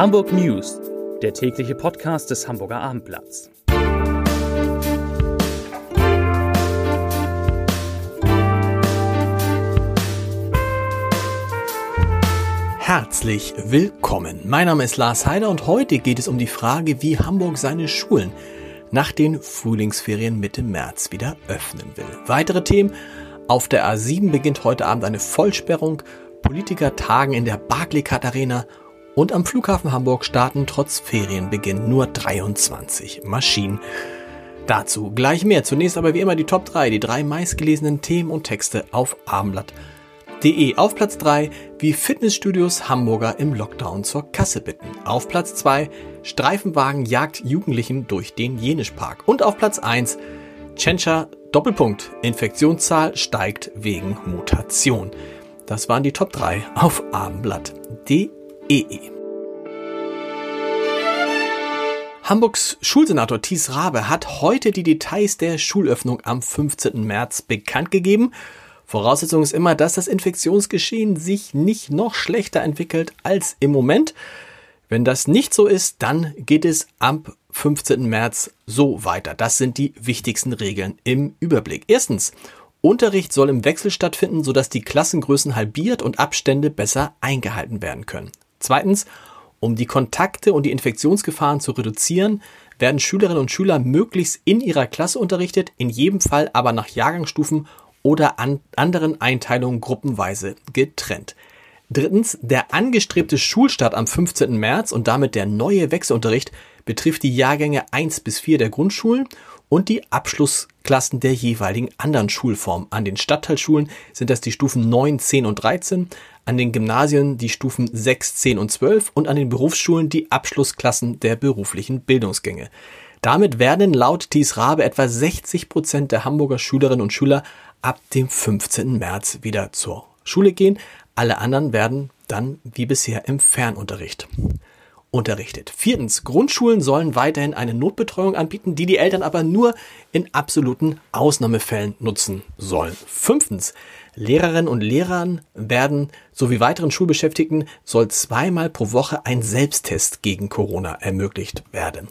Hamburg News, der tägliche Podcast des Hamburger Abendblatts. Herzlich willkommen. Mein Name ist Lars Heider und heute geht es um die Frage, wie Hamburg seine Schulen nach den Frühlingsferien Mitte März wieder öffnen will. Weitere Themen. Auf der A7 beginnt heute Abend eine Vollsperrung. Politiker tagen in der Barclaycard Arena und am Flughafen Hamburg starten trotz Ferienbeginn nur 23 Maschinen. Dazu gleich mehr. Zunächst aber wie immer die Top 3, die drei meistgelesenen Themen und Texte auf abendblatt.de. Auf Platz 3, wie Fitnessstudios Hamburger im Lockdown zur Kasse bitten. Auf Platz 2, Streifenwagen jagt Jugendlichen durch den Jenischpark. Und auf Platz 1, Tschentscher Doppelpunkt, Infektionszahl steigt wegen Mutation. Das waren die Top 3 auf abendblatt.de. EE. Hamburgs Schulsenator Thies Rabe hat heute die Details der Schulöffnung am 15. März bekannt gegeben. Voraussetzung ist immer, dass das Infektionsgeschehen sich nicht noch schlechter entwickelt als im Moment. Wenn das nicht so ist, dann geht es am 15. März so weiter. Das sind die wichtigsten Regeln im Überblick. Erstens, Unterricht soll im Wechsel stattfinden, sodass die Klassengrößen halbiert und Abstände besser eingehalten werden können. Zweitens, um die Kontakte und die Infektionsgefahren zu reduzieren, werden Schülerinnen und Schüler möglichst in ihrer Klasse unterrichtet, in jedem Fall aber nach Jahrgangsstufen oder an anderen Einteilungen gruppenweise getrennt. Drittens, der angestrebte Schulstart am 15. März und damit der neue Wechselunterricht betrifft die Jahrgänge 1 bis 4 der Grundschulen und die Abschlussklassen der jeweiligen anderen Schulformen. An den Stadtteilschulen sind das die Stufen 9, 10 und 13, an den Gymnasien die Stufen 6, 10 und 12 und an den Berufsschulen die Abschlussklassen der beruflichen Bildungsgänge. Damit werden laut Thies Rabe etwa 60 Prozent der Hamburger Schülerinnen und Schüler ab dem 15. März wieder zur Schule gehen. Alle anderen werden dann wie bisher im Fernunterricht unterrichtet. Viertens, Grundschulen sollen weiterhin eine Notbetreuung anbieten, die die Eltern aber nur in absoluten Ausnahmefällen nutzen sollen. Fünftens, Lehrerinnen und Lehrern werden sowie weiteren Schulbeschäftigten soll zweimal pro Woche ein Selbsttest gegen Corona ermöglicht werden.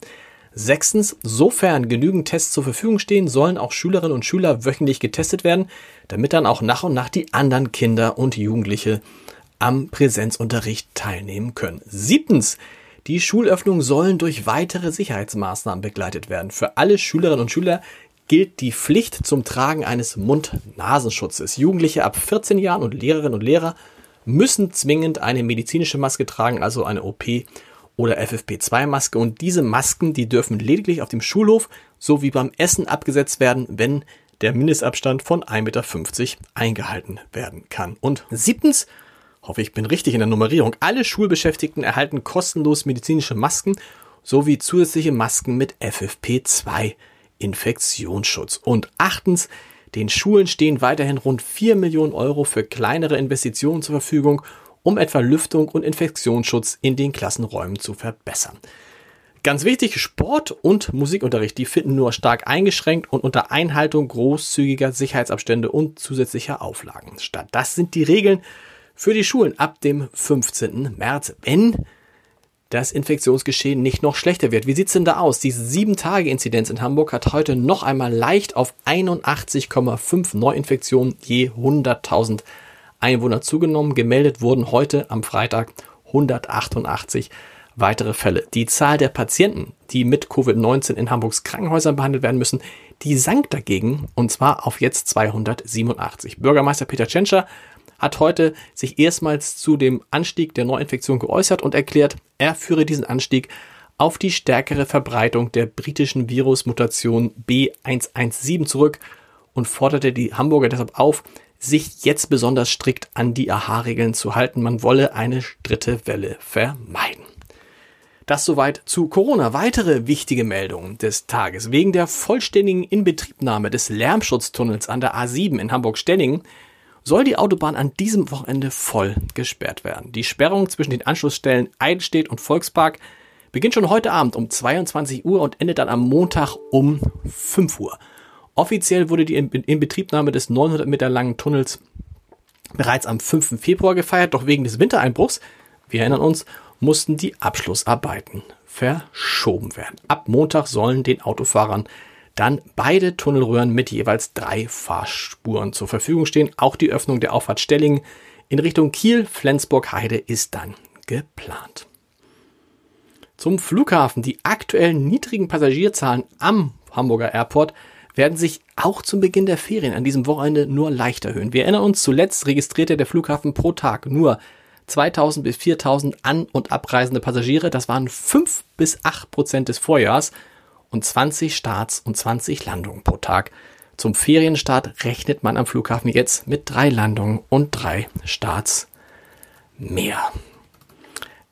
Sechstens, sofern genügend Tests zur Verfügung stehen, sollen auch Schülerinnen und Schüler wöchentlich getestet werden, damit dann auch nach und nach die anderen Kinder und Jugendliche am Präsenzunterricht teilnehmen können. Siebtens, die Schulöffnungen sollen durch weitere Sicherheitsmaßnahmen begleitet werden. Für alle Schülerinnen und Schüler gilt die Pflicht zum Tragen eines Mund-Nasenschutzes. Jugendliche ab 14 Jahren und Lehrerinnen und Lehrer müssen zwingend eine medizinische Maske tragen, also eine OP oder FFP2-Maske. Und diese Masken, die dürfen lediglich auf dem Schulhof sowie beim Essen abgesetzt werden, wenn der Mindestabstand von 1,50 Meter eingehalten werden kann. Und siebtens, hoffe ich bin richtig in der Nummerierung, alle Schulbeschäftigten erhalten kostenlos medizinische Masken sowie zusätzliche Masken mit FFP2 Infektionsschutz. Und achtens, den Schulen stehen weiterhin rund 4 Millionen Euro für kleinere Investitionen zur Verfügung, um etwa Lüftung und Infektionsschutz in den Klassenräumen zu verbessern. Ganz wichtig, Sport und Musikunterricht, die finden nur stark eingeschränkt und unter Einhaltung großzügiger Sicherheitsabstände und zusätzlicher Auflagen statt. Das sind die Regeln für die Schulen ab dem 15. März, wenn das Infektionsgeschehen nicht noch schlechter wird. Wie sieht's denn da aus? Die 7-Tage-Inzidenz in Hamburg hat heute noch einmal leicht auf 81,5 Neuinfektionen je 100.000 Einwohner zugenommen. Gemeldet wurden heute am Freitag 188 weitere Fälle. Die Zahl der Patienten, die mit Covid-19 in Hamburgs Krankenhäusern behandelt werden müssen, die sank dagegen und zwar auf jetzt 287. Bürgermeister Peter Tschentscher hat heute sich erstmals zu dem Anstieg der Neuinfektion geäußert und erklärt, er führe diesen Anstieg auf die stärkere Verbreitung der britischen Virusmutation B117 zurück und forderte die Hamburger deshalb auf, sich jetzt besonders strikt an die AHA-Regeln zu halten. Man wolle eine dritte Welle vermeiden. Das soweit zu Corona. Weitere wichtige Meldungen des Tages. Wegen der vollständigen Inbetriebnahme des Lärmschutztunnels an der A7 in Hamburg-Stellingen soll die Autobahn an diesem Wochenende voll gesperrt werden. Die Sperrung zwischen den Anschlussstellen Eidelstedt und Volkspark beginnt schon heute Abend um 22 Uhr und endet dann am Montag um 5 Uhr. Offiziell wurde die Inbetriebnahme des 900 Meter langen Tunnels bereits am 5. Februar gefeiert, doch wegen des Wintereinbruchs, wir erinnern uns, mussten die Abschlussarbeiten verschoben werden. Ab Montag sollen den Autofahrern dann beide Tunnelröhren mit jeweils drei Fahrspuren zur Verfügung stehen. Auch die Öffnung der Auffahrt Stellingen in Richtung Kiel, Flensburg, Heide ist dann geplant. Zum Flughafen. Die aktuellen niedrigen Passagierzahlen am Hamburger Airport werden sich auch zum Beginn der Ferien an diesem Wochenende nur leicht erhöhen. Wir erinnern uns, zuletzt registrierte der Flughafen pro Tag nur 2000 bis 4000 an- und abreisende Passagiere. Das waren 5 bis 8 Prozent des Vorjahrs und 20 Starts und 20 Landungen pro Tag. Zum Ferienstart rechnet man am Flughafen jetzt mit drei Landungen und drei Starts mehr.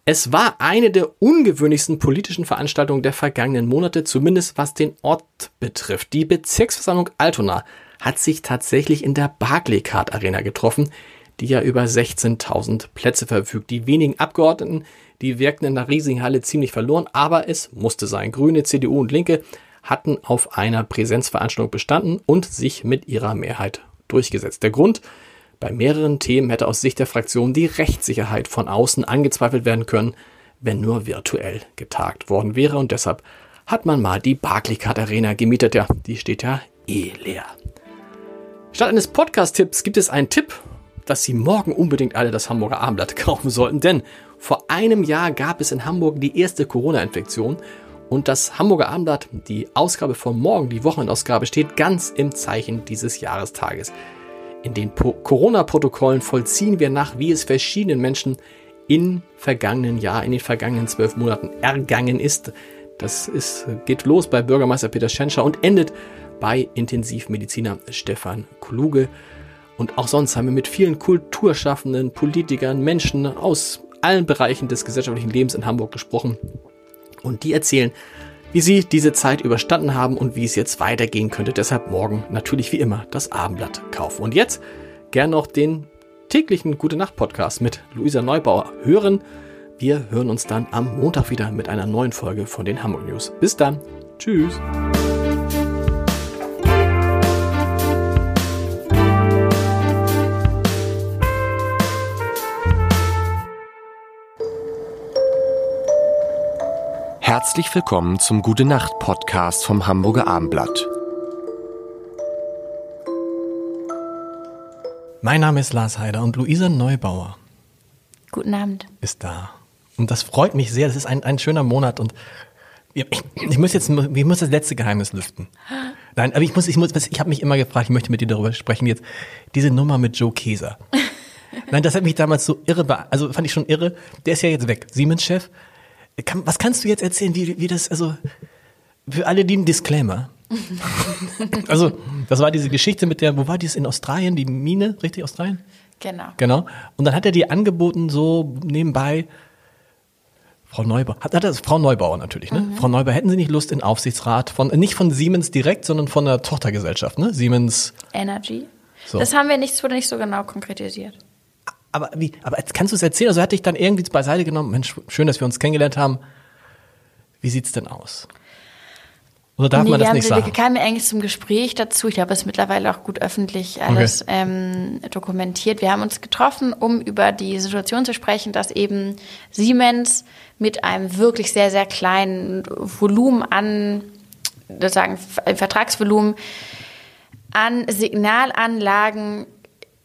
Es war eine der ungewöhnlichsten politischen Veranstaltungen der vergangenen Monate, zumindest was den Ort betrifft. Die Bezirksversammlung Altona hat sich tatsächlich in der Barclaycard Arena getroffen, die ja über 16.000 Plätze verfügt. Die wenigen Abgeordneten, die wirkten in der riesigen Halle ziemlich verloren, aber es musste sein. Grüne, CDU und Linke hatten auf einer Präsenzveranstaltung bestanden und sich mit ihrer Mehrheit durchgesetzt. Der Grund, bei mehreren Themen hätte aus Sicht der Fraktion die Rechtssicherheit von außen angezweifelt werden können, wenn nur virtuell getagt worden wäre und deshalb hat man mal die Barclaycard Arena gemietet. Ja, die steht ja eh leer. Statt eines Podcast-Tipps gibt es einen Tipp dass Sie morgen unbedingt alle das Hamburger Abendblatt kaufen sollten, denn vor einem Jahr gab es in Hamburg die erste Corona-Infektion und das Hamburger Abendblatt, die Ausgabe von morgen, die Wochenausgabe, steht ganz im Zeichen dieses Jahrestages. In den Corona-Protokollen vollziehen wir nach, wie es verschiedenen Menschen im vergangenen Jahr, in den vergangenen zwölf Monaten ergangen ist. Das ist, geht los bei Bürgermeister Peter Schenscher und endet bei Intensivmediziner Stefan Kluge. Und auch sonst haben wir mit vielen Kulturschaffenden, Politikern, Menschen aus allen Bereichen des gesellschaftlichen Lebens in Hamburg gesprochen. Und die erzählen, wie sie diese Zeit überstanden haben und wie es jetzt weitergehen könnte. Deshalb morgen natürlich wie immer das Abendblatt kaufen. Und jetzt gern noch den täglichen Gute Nacht Podcast mit Luisa Neubauer hören. Wir hören uns dann am Montag wieder mit einer neuen Folge von den Hamburg News. Bis dann. Tschüss. Herzlich willkommen zum Gute Nacht Podcast vom Hamburger Abendblatt. Mein Name ist Lars Heider und Luisa Neubauer. Guten Abend. Ist da. Und das freut mich sehr. Das ist ein, ein schöner Monat und ich, ich muss jetzt, ich muss das letzte Geheimnis lüften. Nein, aber ich muss, ich muss, ich habe mich immer gefragt, ich möchte mit dir darüber sprechen jetzt. Diese Nummer mit Joe Keser. Nein, das hat mich damals so irre, also fand ich schon irre. Der ist ja jetzt weg. Siemens-Chef. Kann, was kannst du jetzt erzählen, wie, wie das, also für alle, die einen Disclaimer. also, das war diese Geschichte mit der, wo war die in Australien, die Mine, richtig Australien? Genau. Genau. Und dann hat er die angeboten, so nebenbei, Frau Neubauer, hat, hat das, Frau Neubauer natürlich, ne? Mhm. Frau Neubauer, hätten Sie nicht Lust in Aufsichtsrat von, nicht von Siemens direkt, sondern von der Tochtergesellschaft, ne? Siemens. Energy. So. Das haben wir nicht, wurde nicht so genau konkretisiert aber wie, aber kannst du es erzählen? Also hatte ich dann irgendwie beiseite genommen, Mensch, schön, dass wir uns kennengelernt haben. Wie sieht's denn aus? Oder darf nee, man das nicht sagen? Wir kamen eigentlich zum Gespräch dazu. Ich glaube, es ist mittlerweile auch gut öffentlich alles okay. ähm, dokumentiert. Wir haben uns getroffen, um über die Situation zu sprechen, dass eben Siemens mit einem wirklich sehr, sehr kleinen Volumen an, sozusagen Vertragsvolumen an Signalanlagen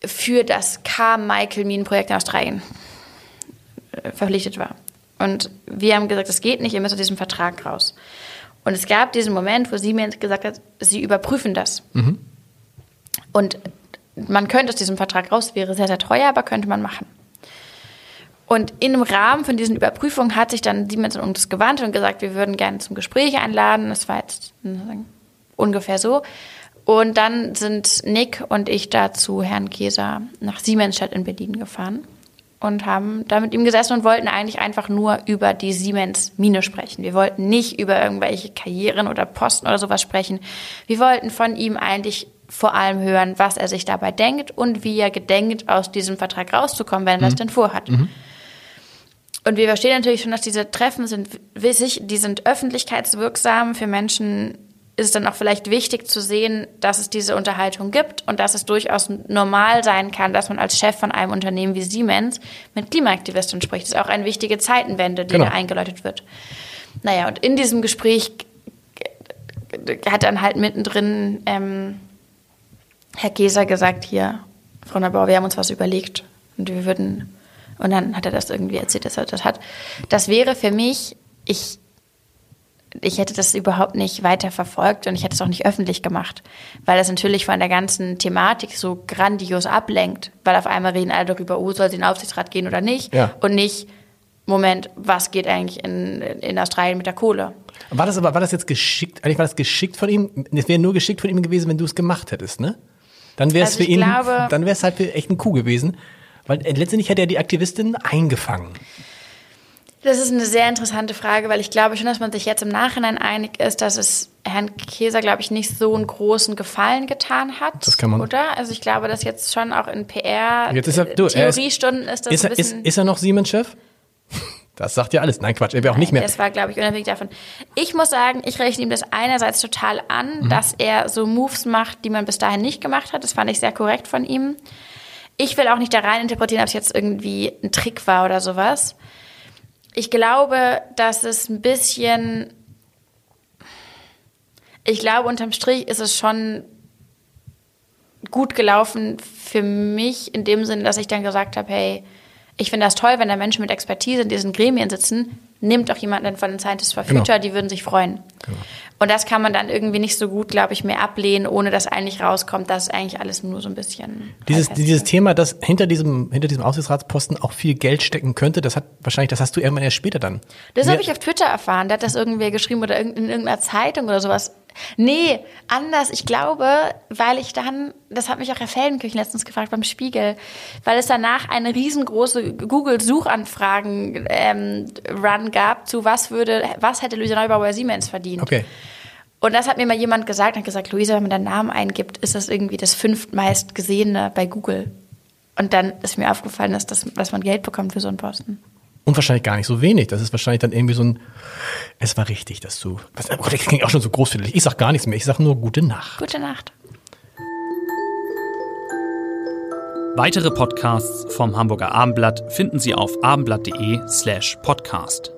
für das Carmichael-Minenprojekt in Australien äh, verpflichtet war. Und wir haben gesagt, das geht nicht, ihr müsst aus diesem Vertrag raus. Und es gab diesen Moment, wo Siemens gesagt hat, sie überprüfen das. Mhm. Und man könnte aus diesem Vertrag raus, wäre sehr, sehr teuer, aber könnte man machen. Und im Rahmen von diesen Überprüfungen hat sich dann Siemens an uns gewandt und gesagt, wir würden gerne zum Gespräch einladen. Das war jetzt ungefähr so. Und dann sind Nick und ich da zu Herrn Käser nach Siemensstadt in Berlin gefahren und haben da mit ihm gesessen und wollten eigentlich einfach nur über die Siemens-Mine sprechen. Wir wollten nicht über irgendwelche Karrieren oder Posten oder sowas sprechen. Wir wollten von ihm eigentlich vor allem hören, was er sich dabei denkt und wie er gedenkt, aus diesem Vertrag rauszukommen, wenn er mhm. das denn vorhat. Mhm. Und wir verstehen natürlich schon, dass diese Treffen sind wissig, die sind öffentlichkeitswirksam für Menschen, ist es dann auch vielleicht wichtig zu sehen, dass es diese Unterhaltung gibt und dass es durchaus normal sein kann, dass man als Chef von einem Unternehmen wie Siemens mit Klimaaktivisten spricht. Das ist auch eine wichtige Zeitenwende, die Genau. da eingeläutet wird. Naja, und in diesem Gespräch hat dann halt mittendrin ähm, Herr Geser gesagt, hier, Frau Neubauer, wir haben uns was überlegt und wir würden, und dann hat er das irgendwie erzählt, dass er das hat. Das wäre für mich, ich, ich hätte das überhaupt nicht weiter verfolgt und ich hätte es auch nicht öffentlich gemacht, weil das natürlich von der ganzen Thematik so grandios ablenkt, weil auf einmal reden alle darüber, oh, soll sie in den Aufsichtsrat gehen oder nicht Ja. und nicht, Moment, was geht eigentlich in, in Australien mit der Kohle? War das aber, war das jetzt geschickt, eigentlich war das geschickt von ihm? Es wäre nur geschickt von ihm gewesen, wenn du es gemacht hättest, ne? Dann wäre es Also für ihn, glaube- dann wäre es halt für echt ein Coup gewesen. Weil letztendlich hätte er die Aktivistin eingefangen. Das ist eine sehr interessante Frage, weil ich glaube schon, dass man sich jetzt im Nachhinein einig ist, dass es Herrn Käser, glaube ich, nicht so einen großen Gefallen getan hat. Das kann man- Oder? Also ich glaube, dass jetzt schon auch in PR Jetzt ist er- du, er ist- Theoriestunden ist das Ist er, ist, ist er noch Siemens-Chef? Das sagt ja alles. Nein, Quatsch, er wäre auch nicht mehr. Das war, glaube ich, unabhängig davon. Ich muss sagen, ich rechne ihm das einerseits total Mhm. an, dass er so Moves macht, die man bis dahin nicht gemacht hat. Das fand ich sehr korrekt von ihm. Ich will auch nicht da rein interpretieren, ob es jetzt irgendwie ein Trick war oder sowas. Ich glaube, dass es ein bisschen. Ich glaube, unterm Strich ist es schon gut gelaufen für mich in dem Sinne, dass ich dann gesagt habe, hey, ich finde das toll, wenn da Menschen mit Expertise in diesen Gremien sitzen, nimmt auch jemanden von den Scientists for Genau. Future, die würden sich freuen. Und das kann man dann irgendwie nicht so gut, glaube ich, mehr ablehnen, ohne dass eigentlich rauskommt, dass eigentlich alles nur so ein bisschen. Dieses, dieses. Thema, dass hinter diesem, hinter diesem Aufsichtsratsposten auch viel Geld stecken könnte, das hat wahrscheinlich, das hast du irgendwann erst später dann. Das habe ich auf Twitter erfahren. Da hat das irgendwer geschrieben oder in irgendeiner Zeitung oder sowas. Nee, anders. Ich glaube, weil ich dann, das hat mich auch Herr Feldenkirchen letztens gefragt beim Spiegel, weil es danach eine riesengroße Google-Suchanfragen-Run ähm, gab zu was würde, was hätte Luisa Neubauer bei Siemens verdient. Okay. Und das hat mir mal jemand gesagt, hat gesagt, Luisa, wenn man deinen Namen eingibt, ist das irgendwie das fünftmeist gesehene bei Google. Und dann ist mir aufgefallen, dass, das, dass man Geld bekommt für so einen Posten. Und wahrscheinlich gar nicht so wenig. Das ist wahrscheinlich dann irgendwie so ein, es war richtig, dass du, oh das klingt auch schon so großfällig. Ich sag gar nichts mehr. Ich sag nur gute Nacht. Gute Nacht. Weitere Podcasts vom Hamburger Abendblatt finden Sie auf abendblatt.de slash podcast.